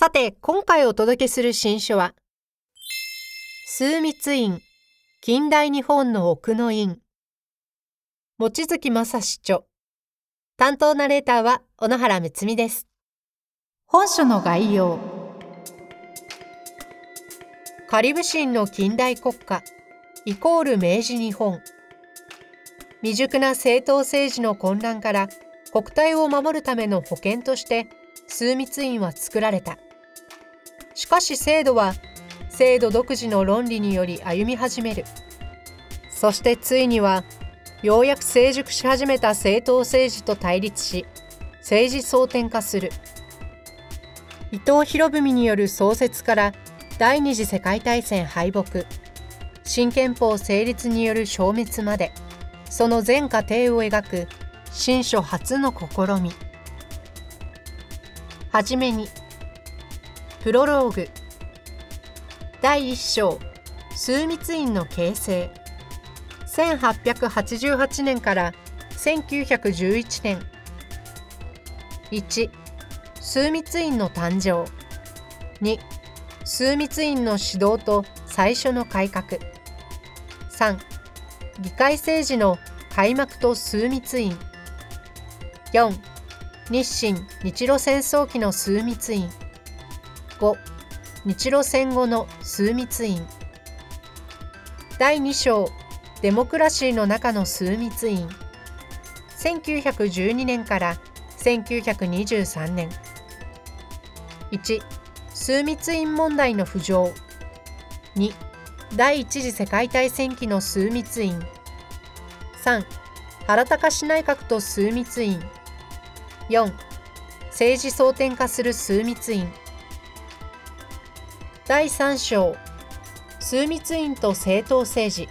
さて今回お届けする新書は枢密院近代日本の奥の院。望月正史著。担当ナレーターは小野原睦美です。本書の概要。カリブ神の近代国家イコール明治日本。未熟な政党政治の混乱から国体を守るための保険として枢密院は作られたしかし制度は制度独自の論理により歩み始める。そしてついにはようやく成熟し始めた政党政治と対立し政治争点化する。伊藤博文による創設から第二次世界大戦敗北。新憲法成立による消滅までその全過程を描く新書初の試み。はじめにプロローグ。第1章。枢密院の形成。1888年から1911年。1枢密院の誕生。2枢密院の指導と最初の改革。3議会政治の開幕と枢密院。4日清日露戦争期の枢密院。5日露戦後の枢密院。第2章。デモクラシーの中の枢密院。1912年から1923年。1枢密院問題の浮上。2第一次世界大戦期の枢密院。3原高市内閣と枢密院。4政治争点化する枢密院。第3章枢密院と政党政治。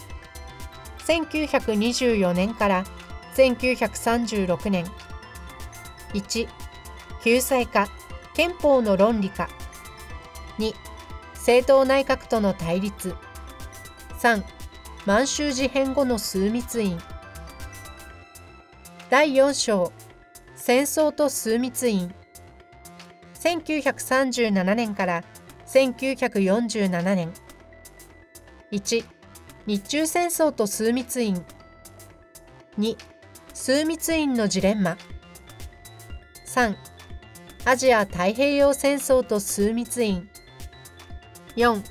1924年から1936年。1救済化憲法の論理化2政党内閣との対立。3満州事変後の枢密院。第4章戦争と枢密院。1937年から1947年。1日中戦争と枢密院。2枢密院のジレンマ。3アジア太平洋戦争と枢密院。4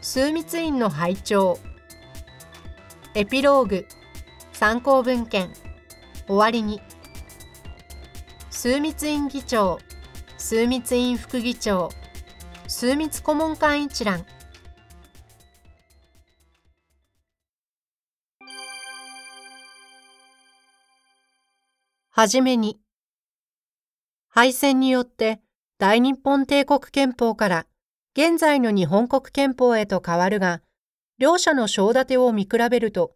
枢密院の拝聴。エピローグ。参考文献。終わりに。枢密院議長。枢密院副議長。枢密顧問官一覧はじめに、敗戦によって大日本帝国憲法から現在の日本国憲法へと変わるが、両者の章立てを見比べると、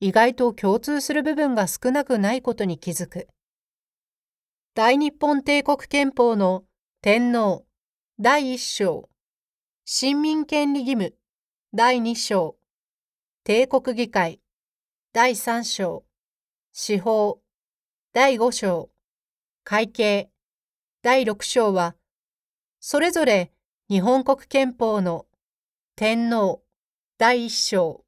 意外と共通する部分が少なくないことに気づく。大日本帝国憲法の天皇第一章、市民権利義務。第二章、帝国議会。第三章、司法。第5章、会計、第6章は、それぞれ日本国憲法の天皇。第1章、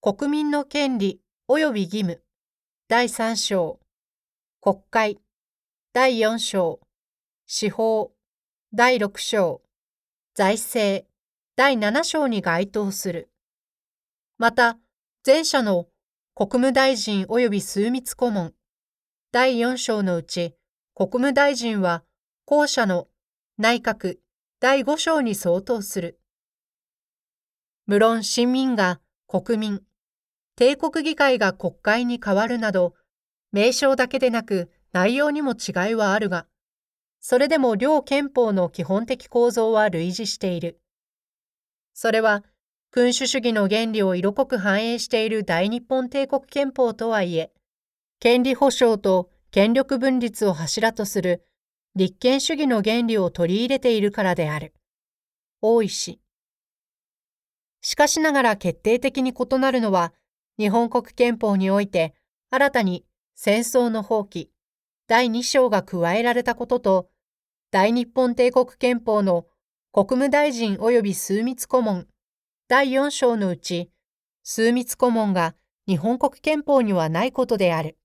国民の権利及び義務。第3章、国会。第4章、司法。第6章、財政。第7章に該当する。また、前者の国務大臣及び枢密顧問。第4章のうち、国務大臣は後者の内閣。第5章に相当する。無論市民が国民、帝国議会が国会に変わるなど、名称だけでなく内容にも違いはあるが、それでも両憲法の基本的構造は類似している。それは、君主主義の原理を色濃く反映している大日本帝国憲法とはいえ、権利保障と権力分立を柱とする立憲主義の原理を取り入れているからである。大石。しかしながら決定的に異なるのは、日本国憲法において新たに戦争の放棄、第2章が加えられたことと、大日本帝国憲法の国務大臣及び枢密顧問第4章のうち、枢密顧問が日本国憲法にはないことである。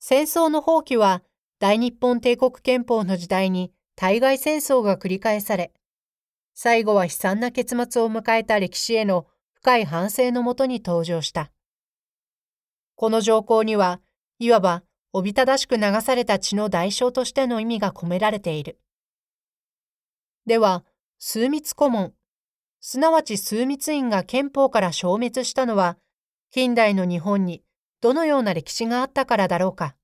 戦争の放棄は大日本帝国憲法の時代に対外戦争が繰り返され、最後は悲惨な結末を迎えた歴史への深い反省のもとに登場した。この条項には、いわばおびただしく流された血の代償としての意味が込められている。では、枢密顧問、すなわち枢密院が憲法から消滅したのは、近代の日本にどのような歴史があったからだろうか。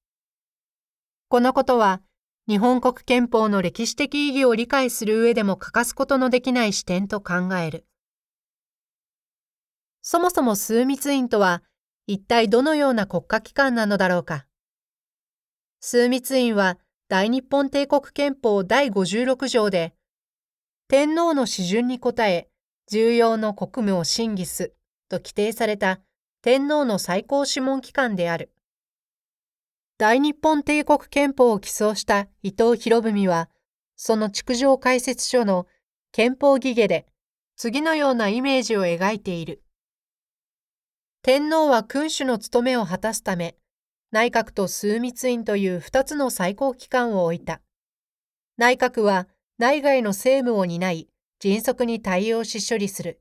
このことは、日本国憲法の歴史的意義を理解する上でも欠かすことのできない視点と考える。そもそも枢密院とは、一体どのような国家機関なのだろうか。枢密院は大日本帝国憲法第56条で、天皇の指準に応え、重要の国務を審議すと規定された天皇の最高諮問機関である。大日本帝国憲法を起草した伊藤博文は、その築城解説書の憲法儀下で次のようなイメージを描いている。天皇は君主の務めを果たすため、内閣と枢密院という二つの最高機関を置いた。内閣は内外の政務を担い、迅速に対応し処理する。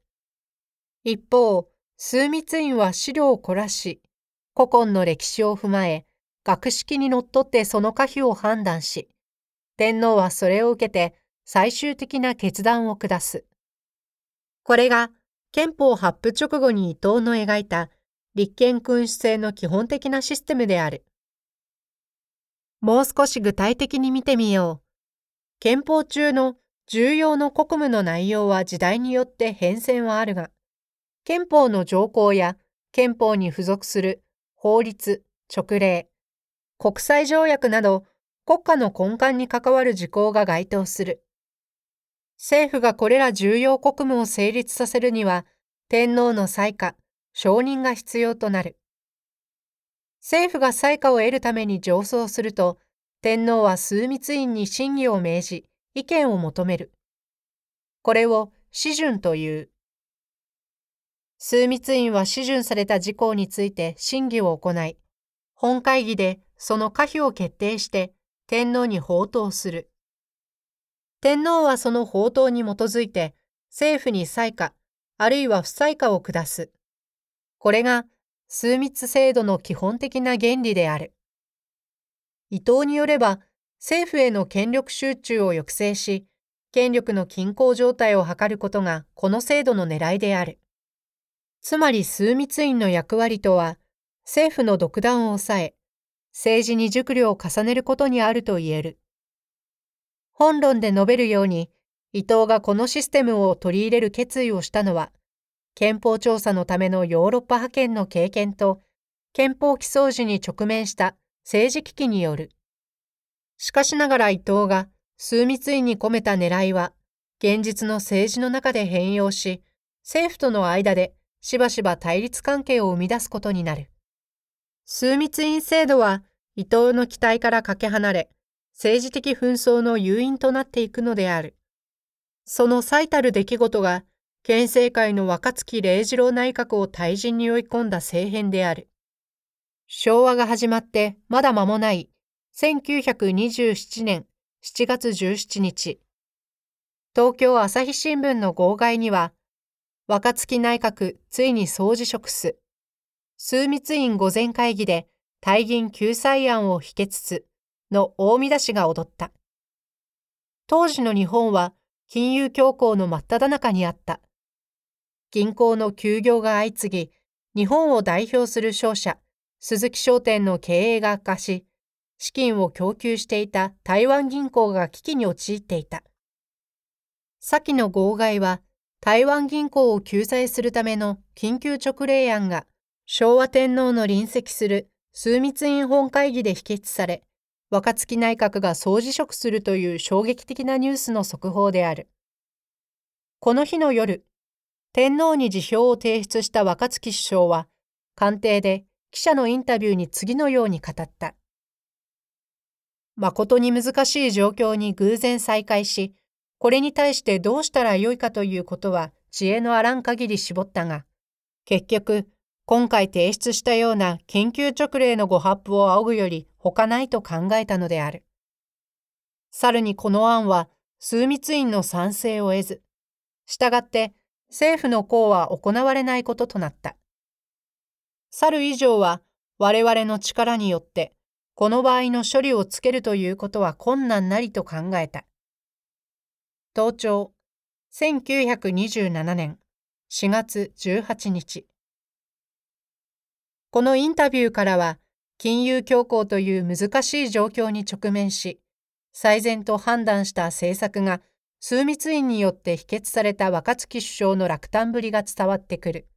一方、枢密院は資料を凝らし、古今の歴史を踏まえ、学識にのっとってその可否を判断し、天皇はそれを受けて最終的な決断を下す。これが憲法発布直後に伊藤の描いた立憲君主制の基本的なシステムである。もう少し具体的に見てみよう。憲法中の重要の国務の内容は時代によって変遷はあるが、憲法の条項や憲法に付属する法律、勅令、国際条約など国家の根幹に関わる事項が該当する。政府がこれら重要国務を成立させるには、天皇の裁可、承認が必要となる。政府が裁可を得るために上奏すると、天皇は枢密院に審議を命じ、意見を求める。これを批准という。枢密院は批准された事項について審議を行い、本会議でその可否を決定して天皇に報答する。天皇はその法答に基づいて政府に裁可、あるいは不裁可を下す。これが枢密制度の基本的な原理である。伊藤によれば、政府への権力集中を抑制し、権力の均衡状態を図ることがこの制度の狙いである。つまり枢密院の役割とは、政府の独断を抑え、政治に熟慮を重ねることにあると言える。本論で述べるように、伊藤がこのシステムを取り入れる決意をしたのは、憲法調査のためのヨーロッパ派遣の経験と、憲法起草時に直面した政治危機による。しかしながら伊藤が枢密院に込めた狙いは、現実の政治の中で変容し、政府との間でしばしば対立関係を生み出すことになる。枢密院制度は伊藤の期待からかけ離れ、政治的紛争の誘因となっていくのである。その最たる出来事が、県政界の若月礼二郎内閣を退陣に追い込んだ政変である。昭和が始まってまだ間もない1927年7月17日、東京朝日新聞の号外には、若月内閣ついに総辞職す。枢密院御前会議で退銀救済案を否決す。の大見出しが踊った。当時の日本は金融恐慌の真っ只中にあった。銀行の休業が相次ぎ、日本を代表する商社、鈴木商店の経営が悪化し、資金を供給していた台湾銀行が危機に陥っていた。先の号外は台湾銀行を救済するための緊急直令案が昭和天皇の臨席する枢密院本会議で否決され、若槻内閣が総辞職するという衝撃的なニュースの速報である。この日の夜、天皇に辞表を提出した若槻首相は、官邸で記者のインタビューに次のように語った。誠に難しい状況に偶然再会し、これに対してどうしたらよいかということは知恵のあらん限り絞ったが、結局、今回提出したような緊急直令のご発布を仰ぐより他ないと考えたのである。さるにこの案は枢密院の賛成を得ず、したがって政府の功は行われないこととなった。去る以上は我々の力によってこの場合の処理をつけるということは困難なりと考えた。東庁1927年4月18日このインタビューからは金融恐慌という難しい状況に直面し最善と判断した政策が枢密院によって否決された若槻首相の落胆ぶりが伝わってくる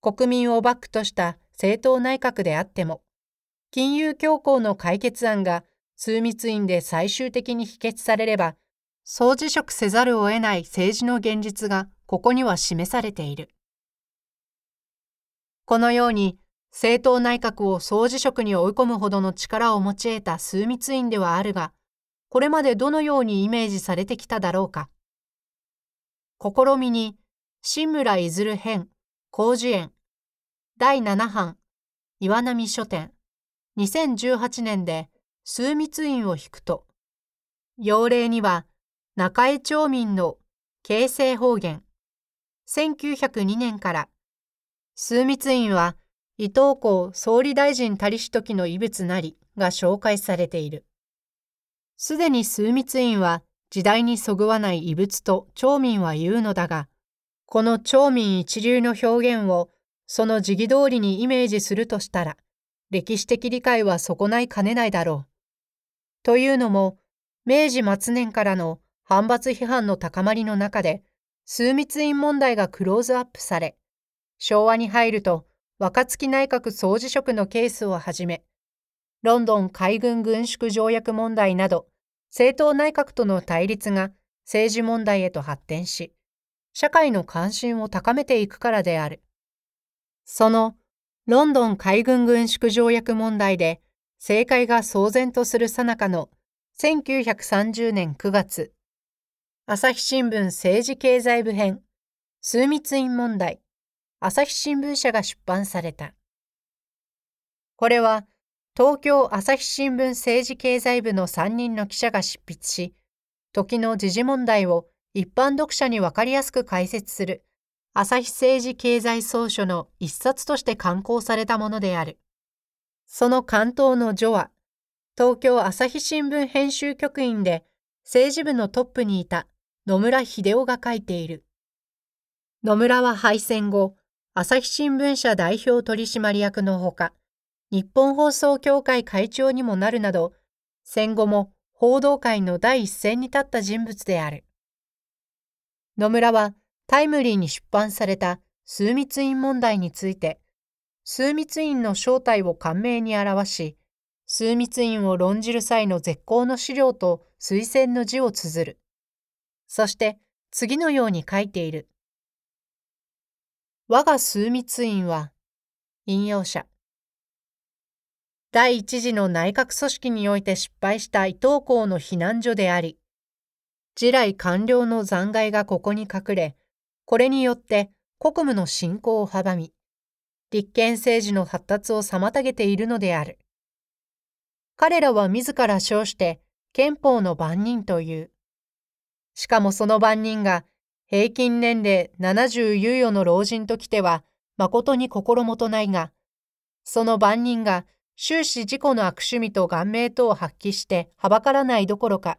国民をバックとした政党内閣であっても金融恐慌の解決案が枢密院で最終的に否決されれば総辞職せざるを得ない政治の現実がここには示されている。このように政党内閣を総辞職に追い込むほどの力を持ち得た枢密院ではあるが、これまでどのようにイメージされてきただろうか。試みに、新村いずる編、広辞苑、第7版、岩波書店、2018年で枢密院を引くと、要例には、中江町民の形成方言。1902年から。枢密院は伊藤公総理大臣たりし時の遺物なりが紹介されている。すでに枢密院は時代にそぐわない遺物と町民は言うのだが、この町民一流の表現をその時期通りにイメージするとしたら、歴史的理解は損ないかねないだろう。というのも、明治末年からの反発批判の高まりの中で、枢密院問題がクローズアップされ、昭和に入ると若槻内閣総辞職のケースをはじめ、ロンドン海軍軍縮条約問題など、政党内閣との対立が政治問題へと発展し、社会の関心を高めていくからである。そのロンドン海軍軍縮条約問題で政界が騒然とする最中の1930年9月、朝日新聞政治経済部編、枢密院問題、朝日新聞社が出版された。これは、東京朝日新聞政治経済部の3人の記者が執筆し、時の時事問題を一般読者にわかりやすく解説する、朝日政治経済総書の一冊として刊行されたものである。その関東の序は、東京朝日新聞編集局員で政治部のトップにいた野村秀夫が書いている。野村は敗戦後、朝日新聞社代表取締役のほか、日本放送協会会長にもなるなど、戦後も報道界の第一線に立った人物である。野村はタイムリーに出版された枢密院問題について、枢密院の正体を簡明に表し、枢密院を論じる際の絶好の資料と推薦の字を綴る。そして次のように書いている。我が枢密院は、引用者。第一次の内閣組織において失敗した伊藤公の避難所であり、地来官僚の残骸がここに隠れ、これによって国務の進行を阻み、立憲政治の発達を妨げているのである。彼らは自ら称して憲法の番人という。しかもその番人が平均年齢70猶予の老人ときては誠に心もとないが、その番人が終始自己の悪趣味と顔面等を発揮してはばからないどころか、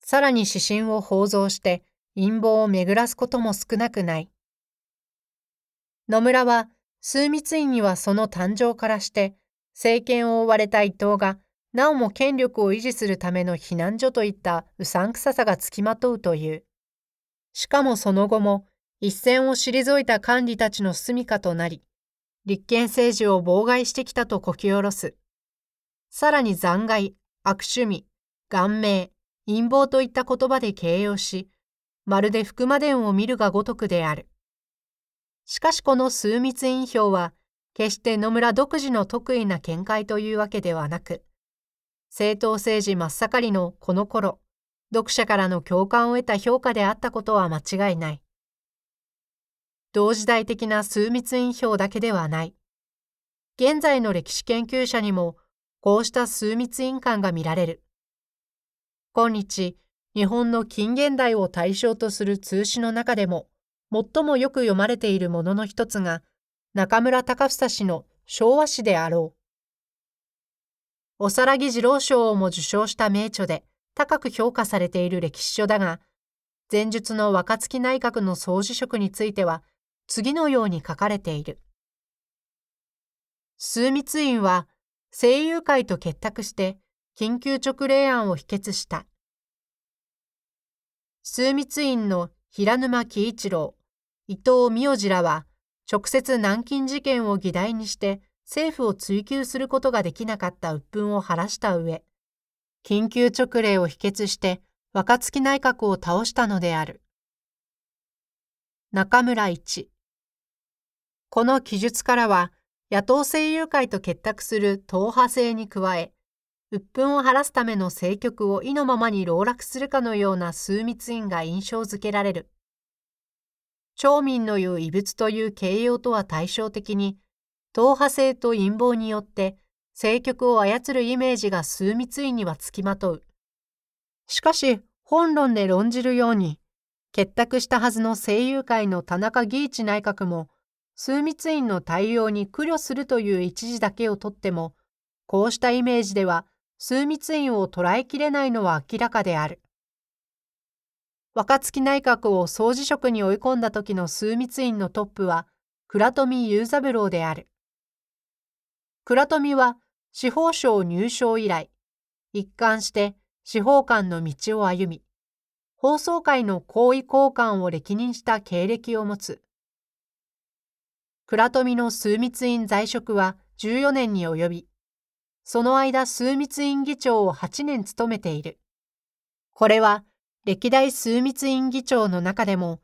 さらに指針を放増して陰謀を巡らすことも少なくない。野村は、枢密院にはその誕生からして、政権を追われた伊藤がなおも権力を維持するための避難所といったうさんくささがつきまとうという。しかもその後も一線を退いた官吏たちの住処となり、立憲政治を妨害してきたとこき下ろす。さらに残骸、悪趣味、顔面、陰謀といった言葉で形容し、まるで福間伝を見るがごとくである。しかしこの数密印表は、決して野村独自の得意な見解というわけではなく、政党政治真っ盛りのこの頃、読者からの共感を得た評価であったことは間違いない。同時代的な数密印表だけではない。現在の歴史研究者にも、こうした数密印感が見られる。今日、日本の近現代を対象とする通史の中でも、最もよく読まれているものの一つが、中村隆房氏の昭和史であろう。おさらぎ二郎賞をも受賞した名著で高く評価されている歴史書だが、前述の若月内閣の総辞職については、次のように書かれている。枢密院は、声優会と結託して、緊急直令案を否決した。枢密院の平沼喜一郎、伊藤美代次らは、直接南京事件を議題にして政府を追及することができなかった鬱憤を晴らした上、緊急直令を否決して若月内閣を倒したのである。中村一この記述からは、野党声優会と結託する党派制に加え、鬱憤を晴らすための政局を意のままに籠絡するかのような枢密院が印象づけられる。町民の言う異物という形容とは対照的に、党派性と陰謀によって政局を操るイメージが枢密院にはつきまとう。しかし、本論で論じるように、結託したはずの声優会の田中義一内閣も、枢密院の対応に苦慮するという一時だけをとっても、こうしたイメージでは枢密院を捉えきれないのは明らかである。若月内閣を総辞職に追い込んだ時の枢密院のトップは倉富雄三郎である。倉富は司法省入省以来、一貫して司法官の道を歩み、放送会の行為交換を歴任した経歴を持つ。倉富の枢密院在職は14年に及び、その間枢密院議長を8年務めている。これは歴代枢密院議長の中でも、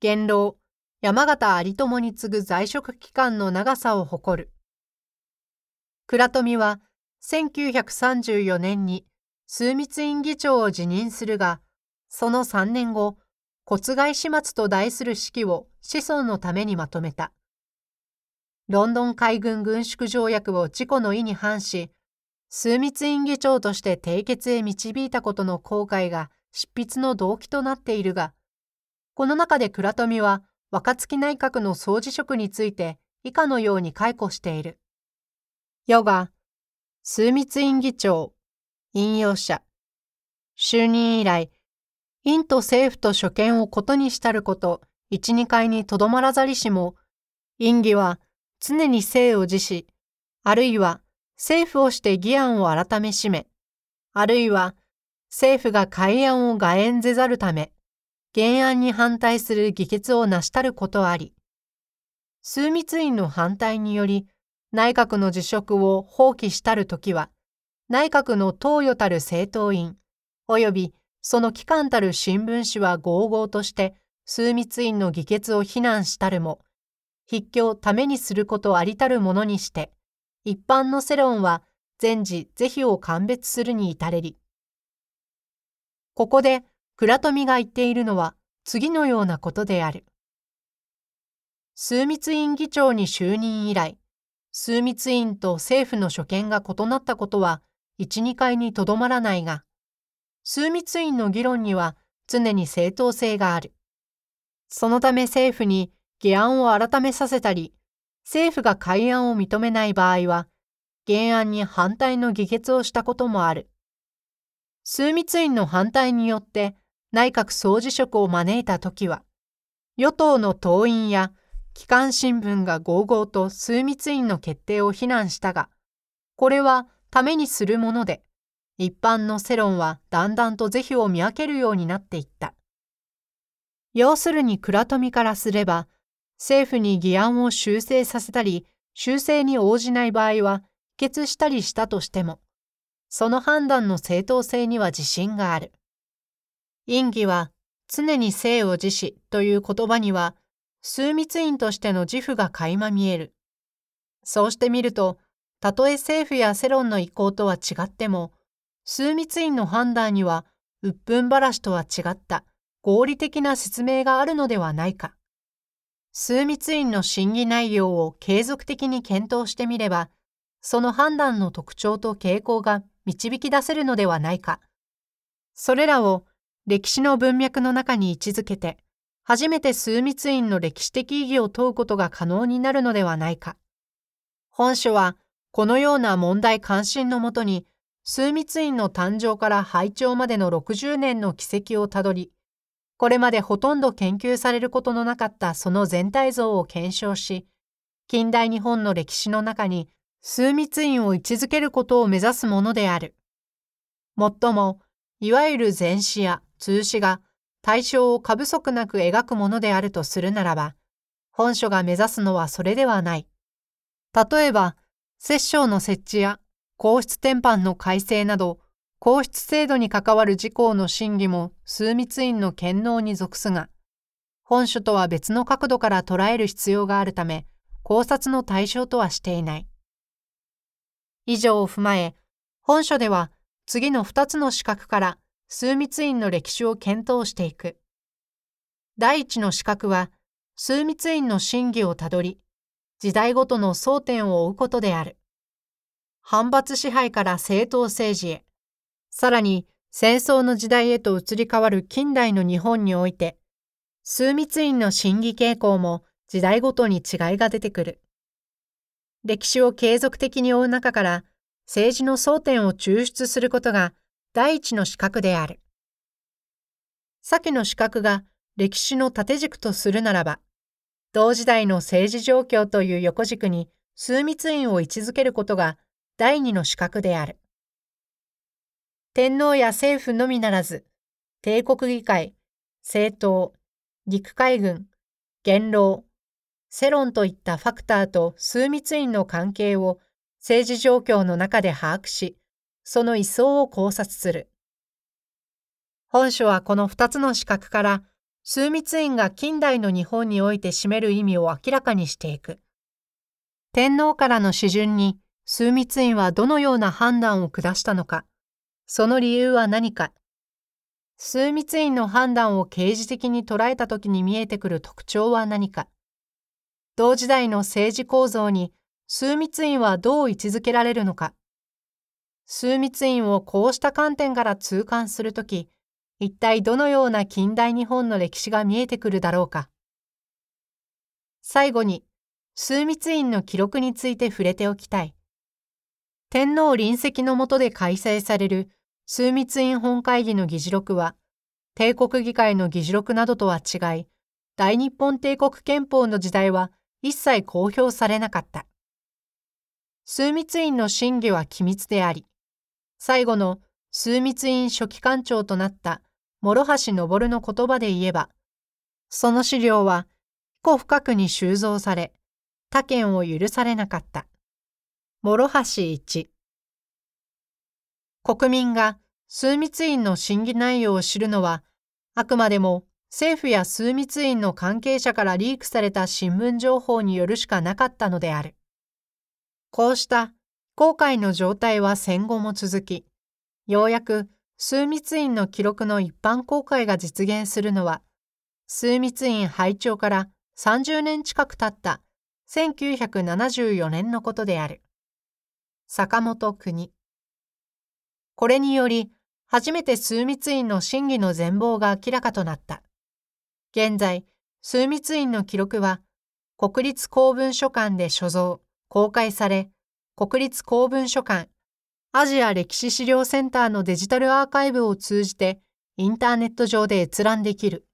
元老山形有朋に次ぐ在職期間の長さを誇る。倉富は1934年に枢密院議長を辞任するが、その3年後、骨外始末と題する式を子孫のためにまとめた。ロンドン海軍軍縮条約を自己の意に反し、枢密院議長として締結へ導いたことの後悔が執筆の動機となっているが、この中で倉富は若月内閣の総辞職について以下のように解雇している。ヨガ、枢密院議長、引用者、就任以来、院と政府と所見をことにしたること、一二回にとどまらざりしも、院議は常に生を辞し、あるいは政府をして議案を改めしめ、あるいは政府が改案を外縁ぜざるため、原案に反対する議決を成したることあり、枢密院の反対により内閣の辞職を放棄したるときは、内閣の党与たる政党員、及びその機関たる新聞紙は合々として枢密院の議決を非難したるも、筆記をためにすることありたるものにして、一般の世論は全時是非を鑑別するに至れり。ここで倉富が言っているのは次のようなことである。枢密院議長に就任以来、枢密院と政府の所見が異なったことは一、二回にとどまらないが、枢密院の議論には常に正当性がある。そのため政府に議案を改めさせたり、政府が改案を認めない場合は、原案に反対の議決をしたこともある。枢密院の反対によって内閣総辞職を招いたときは、与党の党員や機関新聞が合々と枢密院の決定を非難したが、これはためにするもので、一般の世論はだんだんと是非を見分けるようになっていった。要するに倉富からすれば、政府に議案を修正させたり、修正に応じない場合は、否決したりしたとしても、その判断の正当性には自信がある。院議は、常に生を自死という言葉には、枢密院としての自負が垣間見える。そうしてみると、たとえ政府や世論の意向とは違っても、枢密院の判断には、鬱憤話とは違った合理的な説明があるのではないか。枢密院の審議内容を継続的に検討してみれば、その判断の特徴と傾向が導き出せるのではないか。それらを歴史の文脈の中に位置づけて、初めて枢密院の歴史的意義を問うことが可能になるのではないか。本書は、このような問題関心のもとに、枢密院の誕生から拝聴までの60年の軌跡をたどり、これまでほとんど研究されることのなかったその全体像を検証し、近代日本の歴史の中に枢密院を位置づけることを目指すものである。もっとも、いわゆる前史や通史が対象を過不足なく描くものであるとするならば、本書が目指すのはそれではない。例えば、摂政の設置や皇室典範の改正など、皇室制度に関わる事項の審議も枢密院の権能に属すが、本書とは別の角度から捉える必要があるため、考察の対象とはしていない。以上を踏まえ、本書では次の2つの資格から枢密院の歴史を検討していく。第一の資格は、枢密院の審議をたどり、時代ごとの争点を追うことである。反発支配から政党政治へ、さらに戦争の時代へと移り変わる近代の日本において、枢密院の審議傾向も時代ごとに違いが出てくる。歴史を継続的に追う中から政治の争点を抽出することが第一の資格である。先の資格が歴史の縦軸とするならば、同時代の政治状況という横軸に枢密院を位置づけることが第二の資格である。天皇や政府のみならず、帝国議会、政党、陸海軍、元老、世論といったファクターと枢密院の関係を政治状況の中で把握し、その位相を考察する。本書はこの二つの資格から枢密院が近代の日本において占める意味を明らかにしていく。天皇からの指準に枢密院はどのような判断を下したのか、その理由は何か、枢密院の判断を刑事的に捉えたときに見えてくる特徴は何か、同時代の政治構造に枢密院はどう位置づけられるのか、枢密院をこうした観点から痛感するとき、一体どのような近代日本の歴史が見えてくるだろうか？最後に、枢密院の記録について触れておきたい。天皇臨席の下で開催される枢密院本会議の議事録は、帝国議会の議事録などとは違い、大日本帝国憲法の時代は一切公表されなかった。枢密院の審議は機密であり、最後の枢密院書記官長となった諸橋昇の言葉で言えば、その資料は彦深くに収蔵され、他県を許されなかった。諸橋一国民が枢密院の審議内容を知るのは、あくまでも政府や枢密院の関係者からリークされた新聞情報によるしかなかったのである。こうした公開の状態は戦後も続き、ようやく枢密院の記録の一般公開が実現するのは、枢密院拝聴から30年近く経った1974年のことである。坂本国。これにより、初めて枢密院の審議の全貌が明らかとなった。現在、枢密院の記録は、国立公文書館で所蔵、公開され、国立公文書館アジア歴史資料センターのデジタルアーカイブを通じてインターネット上で閲覧できる。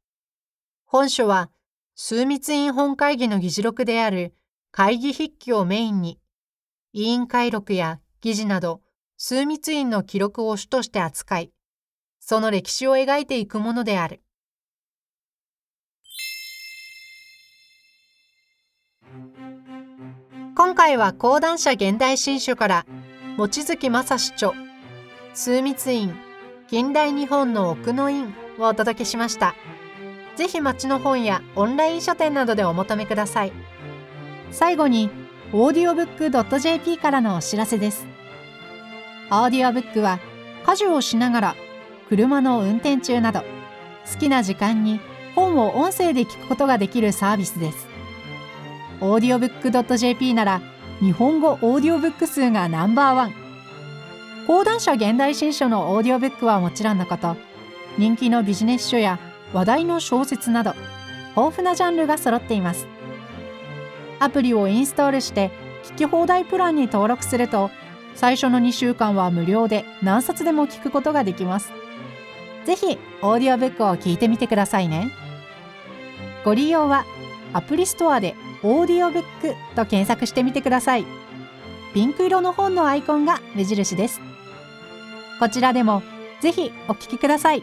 本書は、枢密院本会議の議事録である会議筆記をメインに、委員会録や議事など、枢密院の記録を主として扱い、その歴史を描いていくものである。今回は講談社現代新書から望月正史著枢密院近代日本の奥の院をお届けしました。ぜひ町の本やオンライン書店などでお求めください。最後に、audiobook.jp からのお知らせです。オーディオブックは家事をしながら、車の運転中など、好きな時間に本を音声で聞くことができるサービスです。audiobook.jp なら、日本語オーディオブック数がナンバーワン。講談社現代新書のオーディオブックはもちろんのこと、人気のビジネス書や話題の小説など豊富なジャンルが揃っていますアプリをインストールして聞き放題プランに登録すると最初の2週間は無料で何冊でも聞くことができます。ぜひオーディオブックを聞いてみてくださいね。ご利用はアプリストアでオーディオブックと検索してみてください。ピンク色の本のアイコンが目印です。こちらでもぜひお聞きください。